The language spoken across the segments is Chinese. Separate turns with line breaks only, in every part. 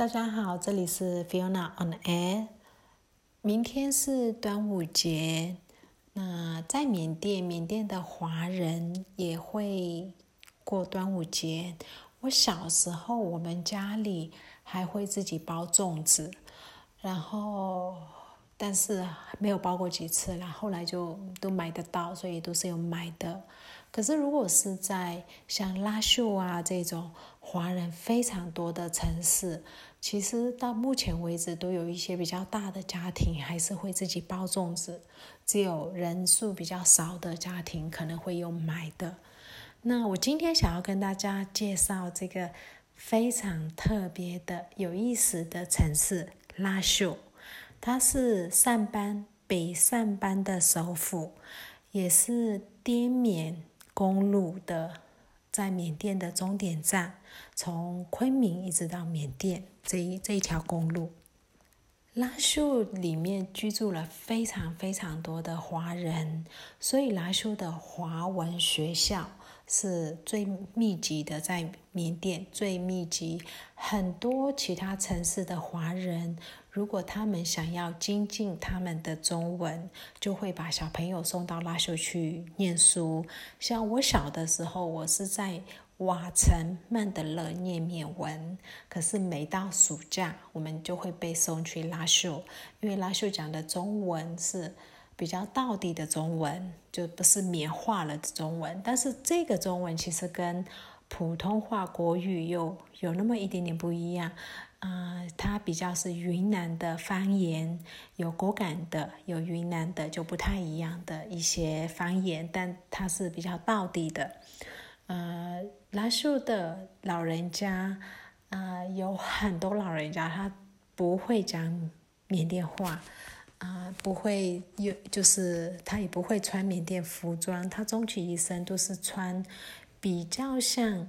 大家好，这里是 Fiona on Air。明天是端午节，那在缅甸，缅甸的华人也会过端午节。我小时候，我们家里还会自己包粽子，然后但是没有包过几次，然后来就都买得到，所以都是有买的。可是如果是在像拉秀啊这种华人非常多的城市，其实到目前为止，都有一些比较大的家庭还是会自己包粽子，只有人数比较少的家庭可能会有买的。那我今天想要跟大家介绍这个非常特别的、有意思的城市拉秀，它是上班北上班的首府，也是滇缅公路的。在缅甸的终点站，从昆明一直到缅甸这一这一条公路，拉秀里面居住了非常非常多的华人，所以拉秀的华文学校是最密集的，在缅甸最密集，很多其他城市的华人。如果他们想要精进他们的中文，就会把小朋友送到拉秀去念书。像我小的时候，我是在瓦城曼德勒念缅文，可是每到暑假，我们就会被送去拉秀，因为拉秀讲的中文是比较道地的中文，就不是缅化了的中文。但是这个中文其实跟普通话国语又有那么一点点不一样。啊，它比较是云南的方言，有果敢的，有云南的就不太一样的一些方言，但它是比较道地的。呃，拉秀的老人家，啊，有很多老人家他不会讲缅甸话，啊，不会有，就是他也不会穿缅甸服装，他终其一生都是穿比较像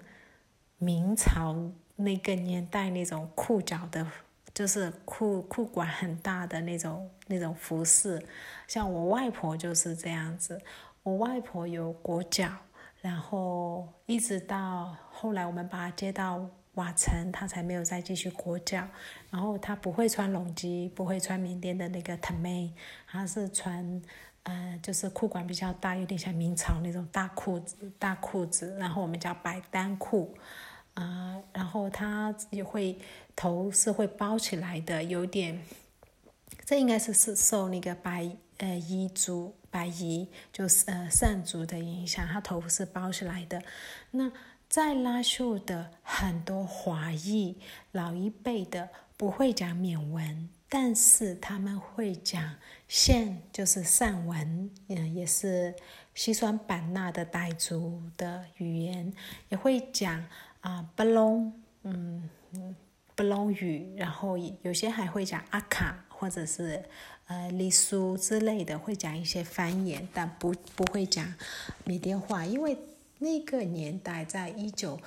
明朝。那个年代那种裤脚的，就是裤裤管很大的那种那种服饰，像我外婆就是这样子。我外婆有裹脚，然后一直到后来我们把他接到瓦城，他才没有再继续裹脚。然后他不会穿龙基，不会穿缅甸的那个 t a m 她是穿呃就是裤管比较大，有点像明朝那种大裤子大裤子，然后我们叫白单裤。啊，然后他也会头是会包起来的，有点，这应该是是受那个白呃彝族白彝就是呃善族的影响，他头发是包起来的。那在拉秀的很多华裔老一辈的不会讲缅文，但是他们会讲现就是善文，嗯，也是西双版纳的傣族的语言，也会讲。啊，布隆，嗯，布隆语，然后有些还会讲阿卡或者是呃丽苏之类的，会讲一些方言，但不不会讲缅甸话，因为那个年代在一九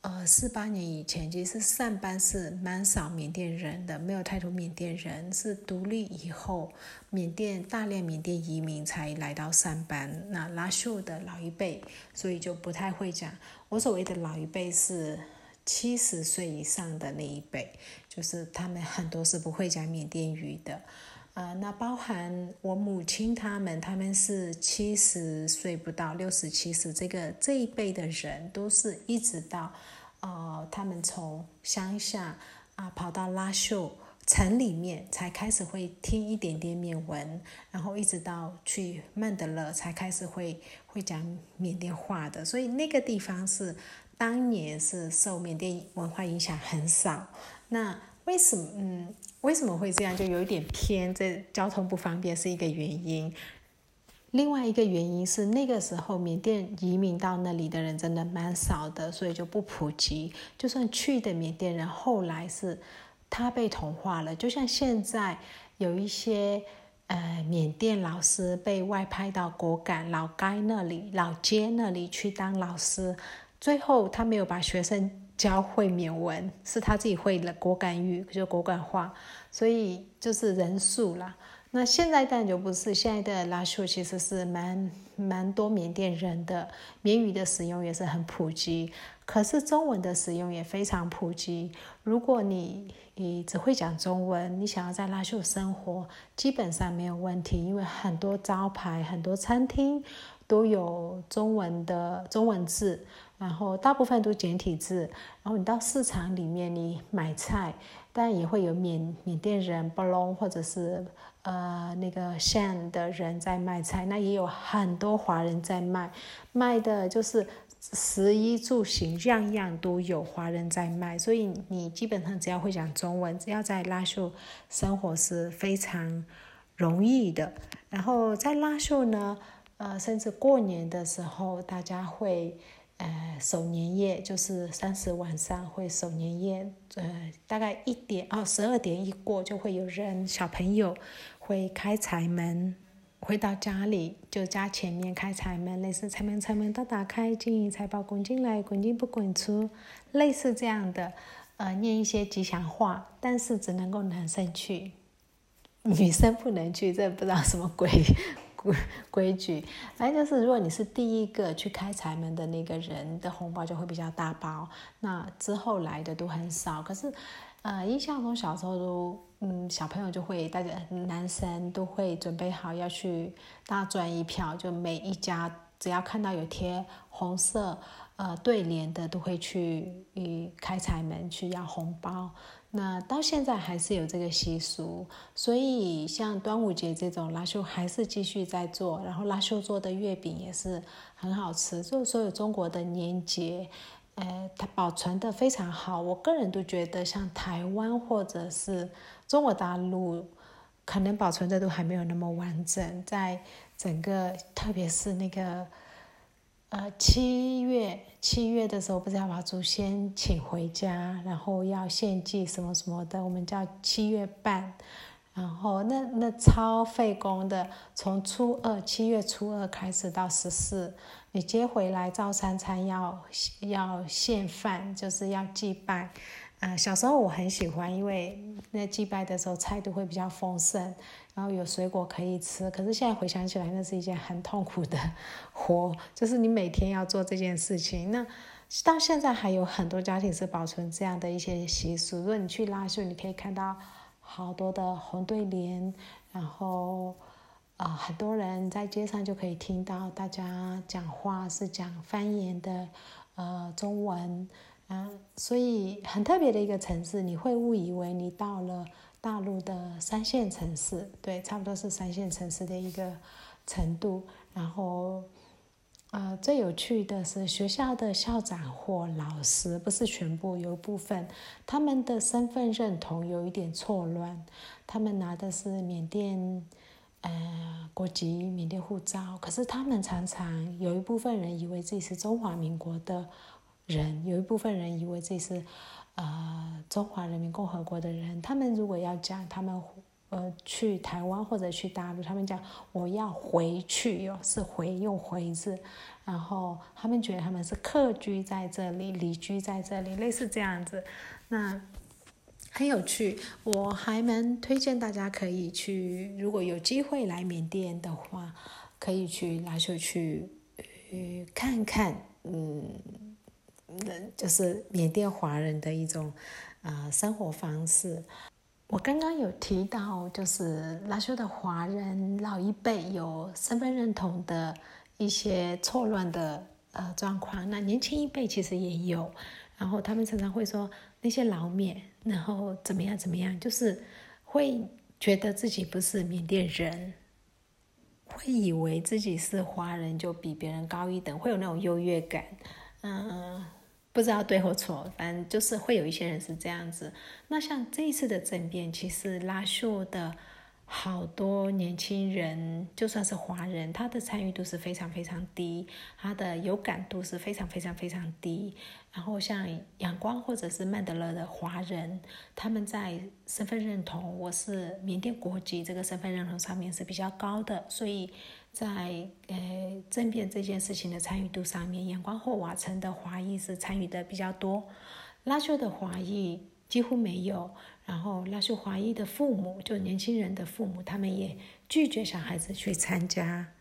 呃四八年以前，其实上班是蛮少缅甸人的，没有太多缅甸人，是独立以后缅甸大量缅甸移民才来到上班，那拉秀的老一辈，所以就不太会讲。我所谓的老一辈是七十岁以上的那一辈，就是他们很多是不会讲缅甸语的，啊，那包含我母亲他们，他们是七十岁不到，六十七十，这个这一辈的人都是一直到，呃，他们从乡下啊跑到拉秀城里面才开始会听一点点缅文，然后一直到去曼德勒才开始会。会讲缅甸话的，所以那个地方是当年是受缅甸文化影响很少。那为什么嗯为什么会这样？就有一点偏，这交通不方便是一个原因。另外一个原因是那个时候缅甸移民到那里的人真的蛮少的，所以就不普及。就算去的缅甸人，后来是他被同化了。就像现在有一些。呃，缅甸老师被外派到果敢老街那里、老街那里去当老师，最后他没有把学生教会缅文，是他自己会了果敢语，就果敢话，所以就是人数啦。那现在当然就不是，现在的拉秀其实是蛮蛮多缅甸人的，缅语的使用也是很普及。可是中文的使用也非常普及。如果你你只会讲中文，你想要在拉秀生活，基本上没有问题，因为很多招牌、很多餐厅都有中文的中文字。然后大部分都简体字，然后你到市场里面你买菜，但也会有缅缅甸人、布隆或者是呃那个县的人在卖菜，那也有很多华人在卖，卖的就是食衣住行样样都有华人在卖，所以你基本上只要会讲中文，只要在拉秀生活是非常容易的。然后在拉秀呢，呃，甚至过年的时候，大家会。呃，守年夜就是三十晚上会守年夜，呃，大概一点哦，十二点一过就会有人小朋友会开财门，回到家里就家前面开财门，类似财门财门都打开，金银财宝滚进来，滚进不滚出，类似这样的，呃，念一些吉祥话，但是只能够男生去，女生不能去，这不知道什么鬼。规矩，反正就是，如果你是第一个去开财门的那个人的红包就会比较大包，那之后来的都很少。可是，呃，印象中小时候都，嗯，小朋友就会，大家男生都会准备好要去大赚一票，就每一家只要看到有贴红色呃对联的，都会去开财门去要红包。那到现在还是有这个习俗，所以像端午节这种拉修还是继续在做，然后拉修做的月饼也是很好吃。就是所有中国的年节，呃，它保存的非常好。我个人都觉得，像台湾或者是中国大陆，可能保存的都还没有那么完整，在整个特别是那个。呃，七月七月的时候，不是要把祖先请回家，然后要献祭什么什么的，我们叫七月半。然后那那超费工的，从初二七月初二开始到十四，你接回来照三餐要要献饭，就是要祭拜。呃，小时候我很喜欢，因为那祭拜的时候菜都会比较丰盛，然后有水果可以吃。可是现在回想起来，那是一件很痛苦的 活，就是你每天要做这件事情。那到现在还有很多家庭是保存这样的一些习俗。如果你去拉秀，你可以看到好多的红对联，然后啊，很多人在街上就可以听到大家讲话是讲方言的，呃，中文。嗯，所以很特别的一个城市，你会误以为你到了大陆的三线城市，对，差不多是三线城市的一个程度。然后，呃，最有趣的是学校的校长或老师，不是全部，有一部分他们的身份认同有一点错乱，他们拿的是缅甸呃国籍、缅甸护照，可是他们常常有一部分人以为自己是中华民国的。人有一部分人以为这是，呃，中华人民共和国的人。他们如果要讲，他们呃去台湾或者去大陆，他们讲我要回去哟，是回用回字，然后他们觉得他们是客居在这里，离居在这里，类似这样子。那很有趣，我还蛮推荐大家可以去，如果有机会来缅甸的话，可以去拉秀去呃看看，嗯。就是缅甸华人的一种呃生活方式。我刚刚有提到，就是拉修的华人老一辈有身份认同的一些错乱的呃状况，那年轻一辈其实也有。然后他们常常会说那些老缅，然后怎么样怎么样，就是会觉得自己不是缅甸人，会以为自己是华人就比别人高一等，会有那种优越感，嗯。不知道对或错，反正就是会有一些人是这样子。那像这一次的政变，其实拉秀的好多年轻人，就算是华人，他的参与度是非常非常低，他的有感度是非常非常非常低。然后像阳光或者是曼德勒的华人，他们在身份认同，我是缅甸国籍这个身份认同上面是比较高的，所以。在呃政变这件事情的参与度上面，阳光或瓦城的华裔是参与的比较多，拉秀的华裔几乎没有。然后拉秀华裔的父母，就年轻人的父母，他们也拒绝小孩子去参加。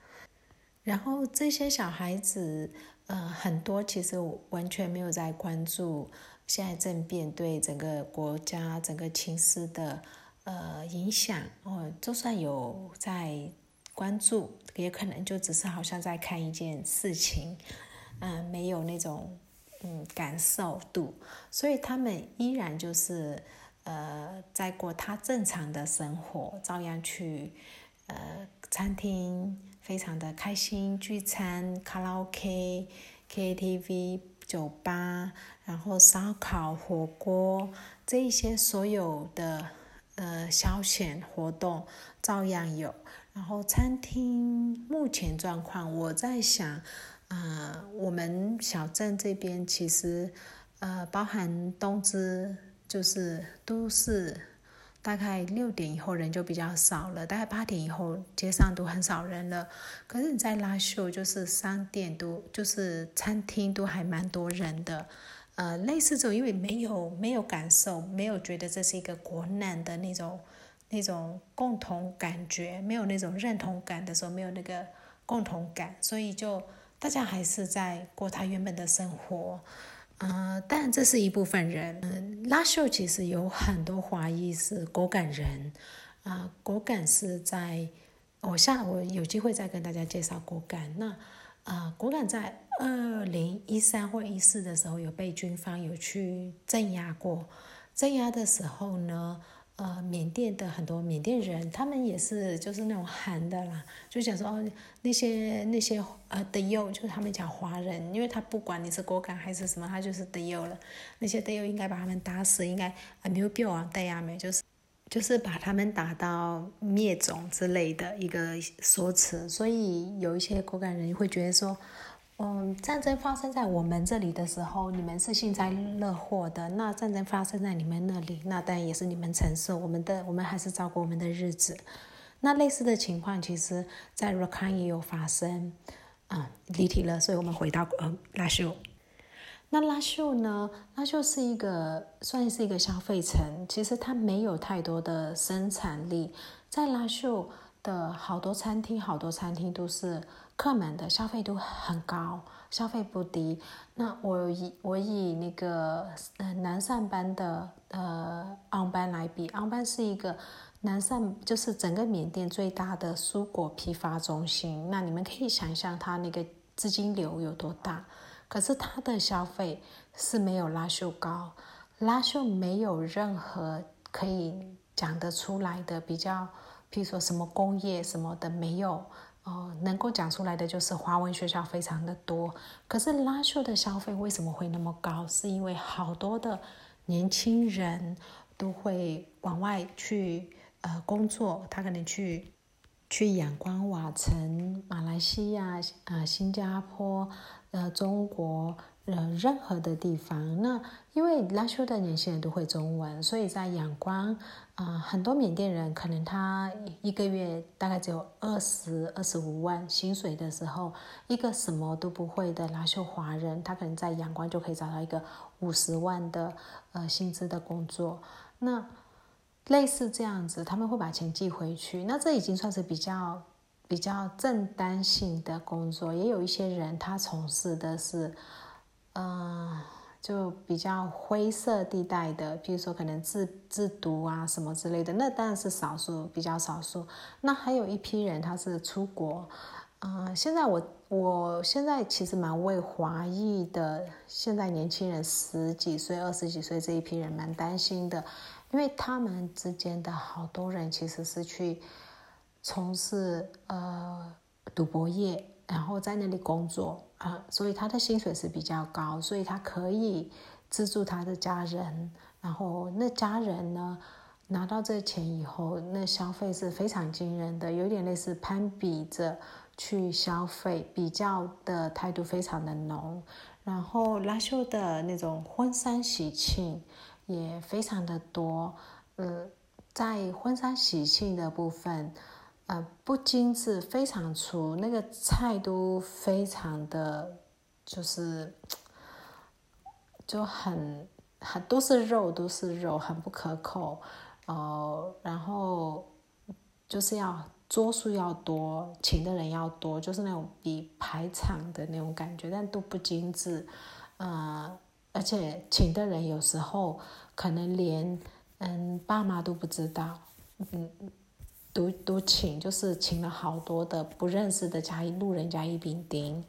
然后这些小孩子，呃，很多其实完全没有在关注现在政变对整个国家、整个情势的呃影响哦。就算有在关注，也可能就只是好像在看一件事情，嗯，没有那种嗯感受度，所以他们依然就是呃在过他正常的生活，照样去呃餐厅。非常的开心，聚餐、卡拉 OK、KTV、酒吧，然后烧烤、火锅这一些所有的呃消遣活动照样有。然后餐厅目前状况，我在想，呃，我们小镇这边其实呃包含东芝，就是都是。大概六点以后人就比较少了，大概八点以后街上都很少人了。可是你在拉秀，就是商店都就是餐厅都还蛮多人的。呃，类似这种，因为没有没有感受，没有觉得这是一个国难的那种那种共同感觉，没有那种认同感的时候，没有那个共同感，所以就大家还是在过他原本的生活。呃，但这是一部分人。嗯，拉秀其实有很多华裔是果敢人，啊，果敢是在，我下我有机会再跟大家介绍果敢。那，啊，果敢在二零一三或一四的时候有被军方有去镇压过，镇压的时候呢。呃，缅甸的很多缅甸人，他们也是就是那种韩的啦，就想说哦，那些那些呃的友，就是他们讲华人，因为他不管你是果敢还是什么，他就是的友了。那些的友应该把他们打死，应该啊没有必要啊对呀没，就是就是把他们打到灭种之类的一个说辞。所以有一些果敢人会觉得说。嗯，战争发生在我们这里的时候，你们是幸灾乐祸的。那战争发生在你们那里，那当然也是你们承受。我们的，我们还是照顾我们的日子。那类似的情况，其实在 Rakhine 也有发生。啊，离题了，所以我们回到呃拉秀。那拉秀呢？拉秀是一个算是一个消费城，其实它没有太多的生产力。在拉秀的好多餐厅，好多餐厅都是。客满的消费都很高，消费不低。那我以我以那个呃南上班的呃昂班来比，昂班是一个南上就是整个缅甸最大的蔬果批发中心。那你们可以想象它那个资金流有多大。可是它的消费是没有拉秀高，拉秀没有任何可以讲得出来的比较，譬如说什么工业什么的没有。哦，能够讲出来的就是华文学校非常的多，可是拉秀的消费为什么会那么高？是因为好多的年轻人都会往外去呃工作，他可能去去仰光、瓦城、马来西亚、啊新加坡、呃中国。呃，任何的地方，那因为拉修的年轻人都会中文，所以在仰光，啊，很多缅甸人可能他一个月大概只有二十二十五万薪水的时候，一个什么都不会的拉修华人，他可能在仰光就可以找到一个五十万的呃薪资的工作。那类似这样子，他们会把钱寄回去，那这已经算是比较比较正当性的工作。也有一些人他从事的是。嗯，就比较灰色地带的，比如说可能制制毒啊什么之类的，那当然是少数，比较少数。那还有一批人，他是出国。嗯，现在我我现在其实蛮为华裔的，现在年轻人十几岁、二十几岁这一批人蛮担心的，因为他们之间的好多人其实是去从事呃赌博业，然后在那里工作。啊，所以他的薪水是比较高，所以他可以资助他的家人。然后那家人呢，拿到这钱以后，那消费是非常惊人的，有点类似攀比着去消费，比较的态度非常的浓。然后拉秀的那种婚丧喜庆也非常的多。呃，在婚丧喜庆的部分。呃，不精致，非常粗，那个菜都非常的，就是就很很都是肉，都是肉，很不可口，哦，然后就是要桌数要多，请的人要多，就是那种比排场的那种感觉，但都不精致，呃，而且请的人有时候可能连嗯爸妈都不知道，嗯，都都请，就是请了好多的不认识的加一路人甲乙丙丁，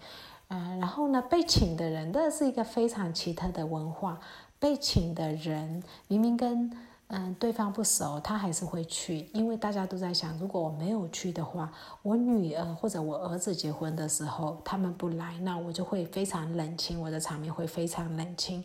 嗯，然后呢被请的人，这是一个非常奇特的文化，被请的人明明跟。嗯，对方不熟，他还是会去，因为大家都在想，如果我没有去的话，我女儿或者我儿子结婚的时候，他们不来，那我就会非常冷清，我的场面会非常冷清，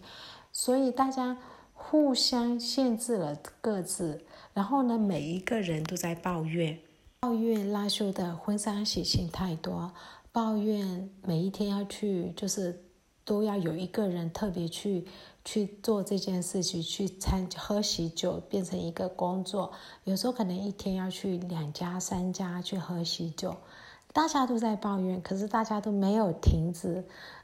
所以大家互相限制了各自，然后呢，每一个人都在抱怨，抱怨拉修的婚纱喜庆太多，抱怨每一天要去，就是都要有一个人特别去。去做这件事情，去参喝喜酒变成一个工作，有时候可能一天要去两家、三家去喝喜酒，大家都在抱怨，可是大家都没有停止，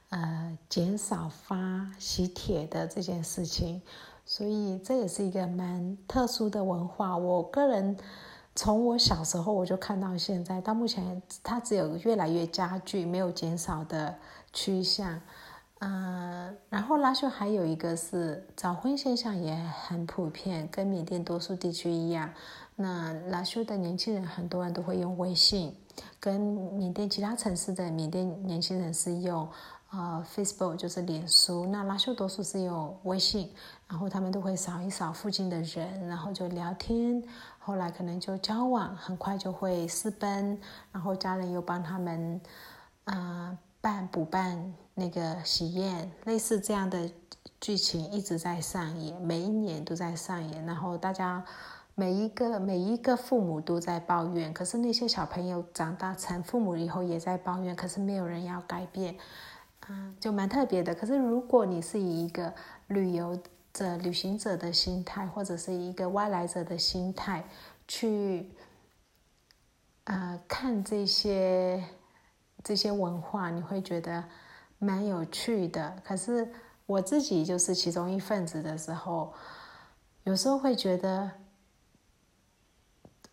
呃，减少发喜帖的这件事情，所以这也是一个蛮特殊的文化。我个人从我小时候我就看到现在，到目前它只有越来越加剧，没有减少的趋向。嗯，然后拉秀还有一个是早婚现象也很普遍，跟缅甸多数地区一样。那拉秀的年轻人很多人都会用微信，跟缅甸其他城市的缅甸年轻人是用呃 Facebook，就是脸书。那拉秀多数是用微信，然后他们都会扫一扫附近的人，然后就聊天，后来可能就交往，很快就会私奔，然后家人又帮他们啊办补办。那个喜宴类似这样的剧情一直在上演，每一年都在上演。然后大家每一个每一个父母都在抱怨，可是那些小朋友长大成父母以后也在抱怨，可是没有人要改变，嗯，就蛮特别的。可是如果你是以一个旅游者、旅行者的心态，或者是一个外来者的心态去，呃，看这些这些文化，你会觉得。蛮有趣的，可是我自己就是其中一份子的时候，有时候会觉得，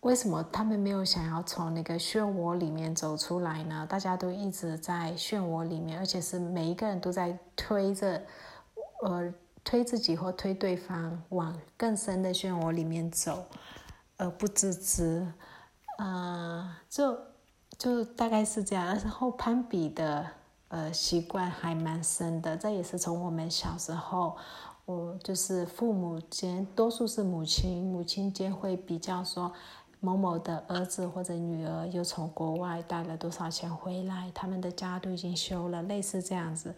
为什么他们没有想要从那个漩涡里面走出来呢？大家都一直在漩涡里面，而且是每一个人都在推着，呃，推自己或推对方往更深的漩涡里面走，而不自知，啊，就就大概是这样。然后攀比的。呃，习惯还蛮深的，这也是从我们小时候，我就是父母间，多数是母亲，母亲间会比较说，某某的儿子或者女儿又从国外带了多少钱回来，他们的家都已经修了，类似这样子。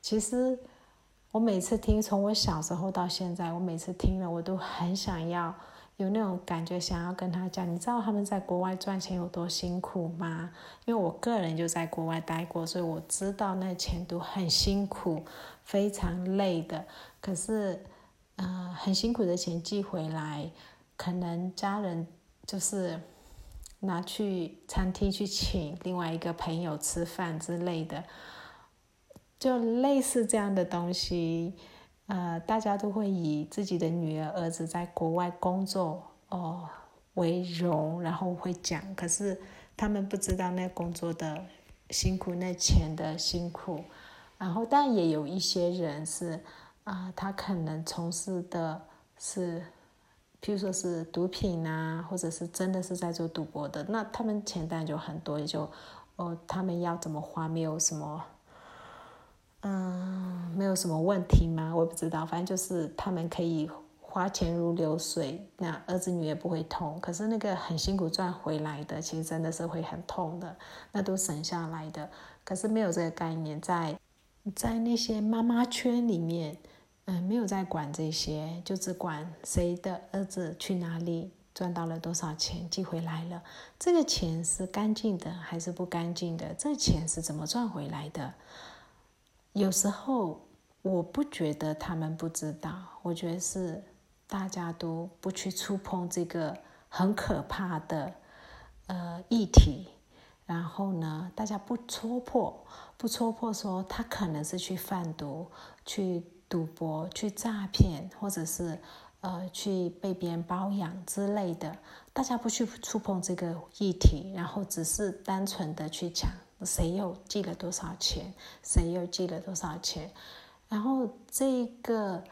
其实我每次听，从我小时候到现在，我每次听了，我都很想要。有那种感觉，想要跟他讲，你知道他们在国外赚钱有多辛苦吗？因为我个人就在国外待过，所以我知道那钱都很辛苦，非常累的。可是，呃，很辛苦的钱寄回来，可能家人就是拿去餐厅去请另外一个朋友吃饭之类的，就类似这样的东西。呃，大家都会以自己的女儿、儿子在国外工作哦为荣，然后会讲。可是他们不知道那工作的辛苦，那钱的辛苦。然后，但也有一些人是啊，他可能从事的是，譬如说是毒品啊，或者是真的是在做赌博的。那他们钱当然就很多，也就哦，他们要怎么花，没有什么。嗯，没有什么问题吗？我也不知道，反正就是他们可以花钱如流水，那儿子女也不会痛。可是那个很辛苦赚回来的，其实真的是会很痛的，那都省下来的。可是没有这个概念，在在那些妈妈圈里面，嗯，没有在管这些，就只管谁的儿子去哪里赚到了多少钱寄回来了，这个钱是干净的还是不干净的？这钱是怎么赚回来的？有时候我不觉得他们不知道，我觉得是大家都不去触碰这个很可怕的呃议题，然后呢，大家不戳破，不戳破说他可能是去贩毒、去赌博、去诈骗，或者是呃，去被别人包养之类的，大家不去触碰这个议题，然后只是单纯的去讲谁又寄了多少钱，谁又寄了多少钱，然后这个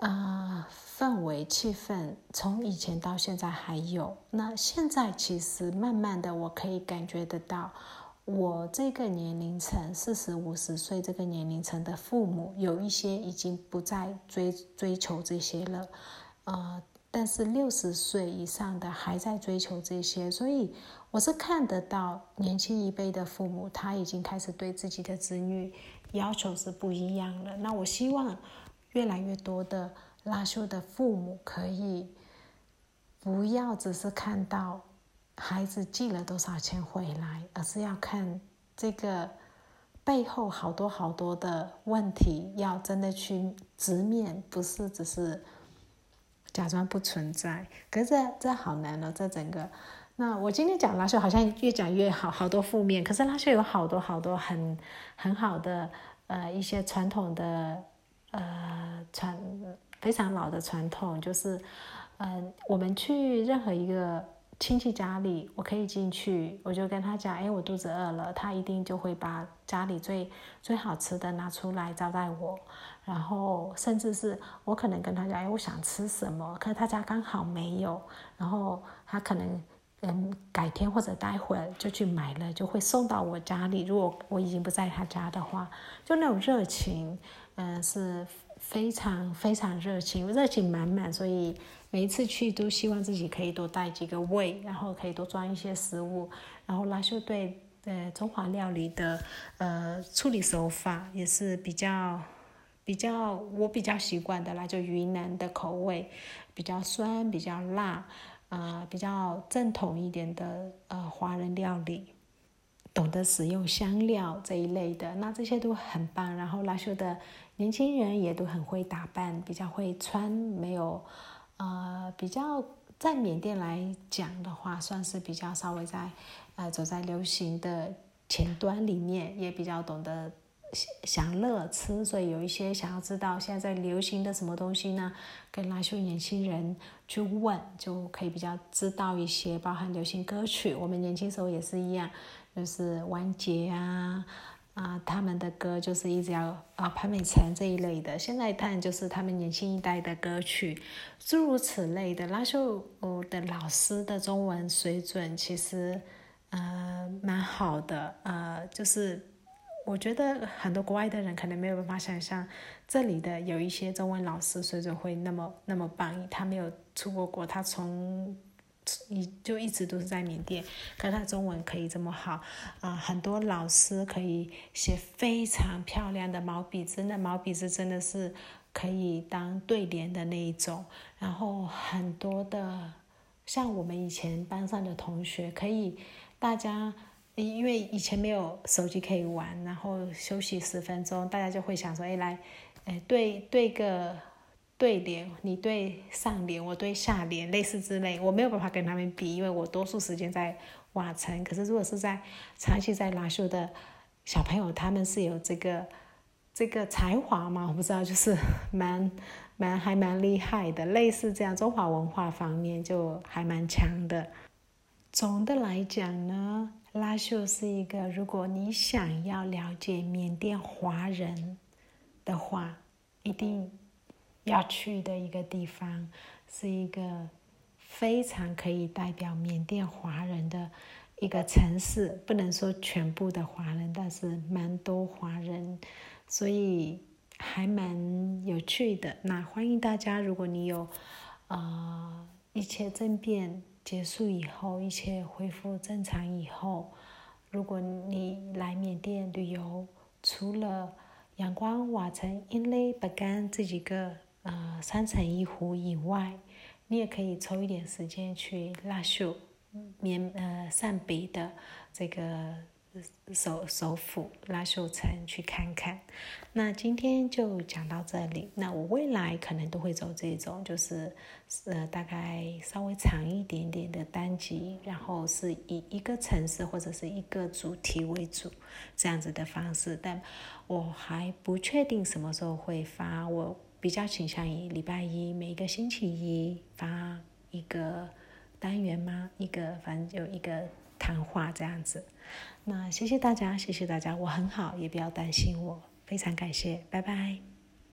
啊氛围气氛从以前到现在还有，那现在其实慢慢的我可以感觉得到。我这个年龄层，四十五十岁这个年龄层的父母，有一些已经不再追追求这些了，呃，但是六十岁以上的还在追求这些，所以我是看得到年轻一辈的父母，他已经开始对自己的子女要求是不一样了。那我希望越来越多的拉修的父母可以不要只是看到。孩子寄了多少钱回来，而是要看这个背后好多好多的问题，要真的去直面，不是只是假装不存在。可是这这好难哦，这整个。那我今天讲拉秀好像越讲越好，好多负面。可是拉秀有好多好多很很好的呃一些传统的呃传非常老的传统，就是嗯我们去任何一个。亲戚家里，我可以进去，我就跟他讲，哎，我肚子饿了，他一定就会把家里最最好吃的拿出来招待我。然后，甚至是我可能跟他讲，哎，我想吃什么，可是他家刚好没有，然后他可能嗯改天或者待会儿就去买了，就会送到我家里。如果我已经不在他家的话，就那种热情，嗯，是非常非常热情，热情满满，所以。每一次去都希望自己可以多带几个胃，然后可以多装一些食物。然后拉修对呃中华料理的呃处理手法也是比较比较我比较习惯的啦，就云南的口味，比较酸比较辣，啊比较正统一点的呃华人料理，懂得使用香料这一类的，那这些都很棒。然后拉修的年轻人也都很会打扮，比较会穿，没有。呃，比较在缅甸来讲的话，算是比较稍微在呃走在流行的前端里面，也比较懂得享乐吃，所以有一些想要知道现在在流行的什么东西呢，跟拉秀年轻人去问，就可以比较知道一些，包含流行歌曲，我们年轻时候也是一样，就是完结啊。啊，他们的歌就是一直要啊潘美辰这一类的，现在看就是他们年轻一代的歌曲，诸如此类的。拉秀的老师的中文水准其实呃蛮好的，呃，就是我觉得很多国外的人可能没有办法想象这里的有一些中文老师水准会那么那么棒，他没有出过国，他从。你就一直都是在缅甸，可他中文可以这么好啊！很多老师可以写非常漂亮的毛笔字，那毛笔字真的是可以当对联的那一种。然后很多的，像我们以前班上的同学，可以大家因为以前没有手机可以玩，然后休息十分钟，大家就会想说：“哎，来，哎，对对个。”对联，你对上联，我对下联，类似之类，我没有办法跟他们比，因为我多数时间在瓦城。可是如果是在长期在拉秀的小朋友，他们是有这个这个才华嘛？我不知道，就是蛮 蛮还蛮厉害的，类似这样中华文化方面就还蛮强的。总的来讲呢，拉秀是一个，如果你想要了解缅甸华人的话，一定。要去的一个地方，是一个非常可以代表缅甸华人的一个城市。不能说全部的华人，但是蛮多华人，所以还蛮有趣的。那欢迎大家，如果你有呃一切政变结束以后，一切恢复正常以后，如果你来缅甸旅游，除了阳光、瓦城、英雷、巴干这几个。呃，三层一湖以外，你也可以抽一点时间去拉秀，缅呃上北的这个首首府拉秀城去看看。那今天就讲到这里。那我未来可能都会走这种，就是呃大概稍微长一点点的单集，然后是以一个城市或者是一个主题为主这样子的方式。但我还不确定什么时候会发我。比较倾向于礼拜一每个星期一发一个单元吗？一个反正有一个谈话这样子。那谢谢大家，谢谢大家，我很好，也不要担心我，非常感谢，拜拜。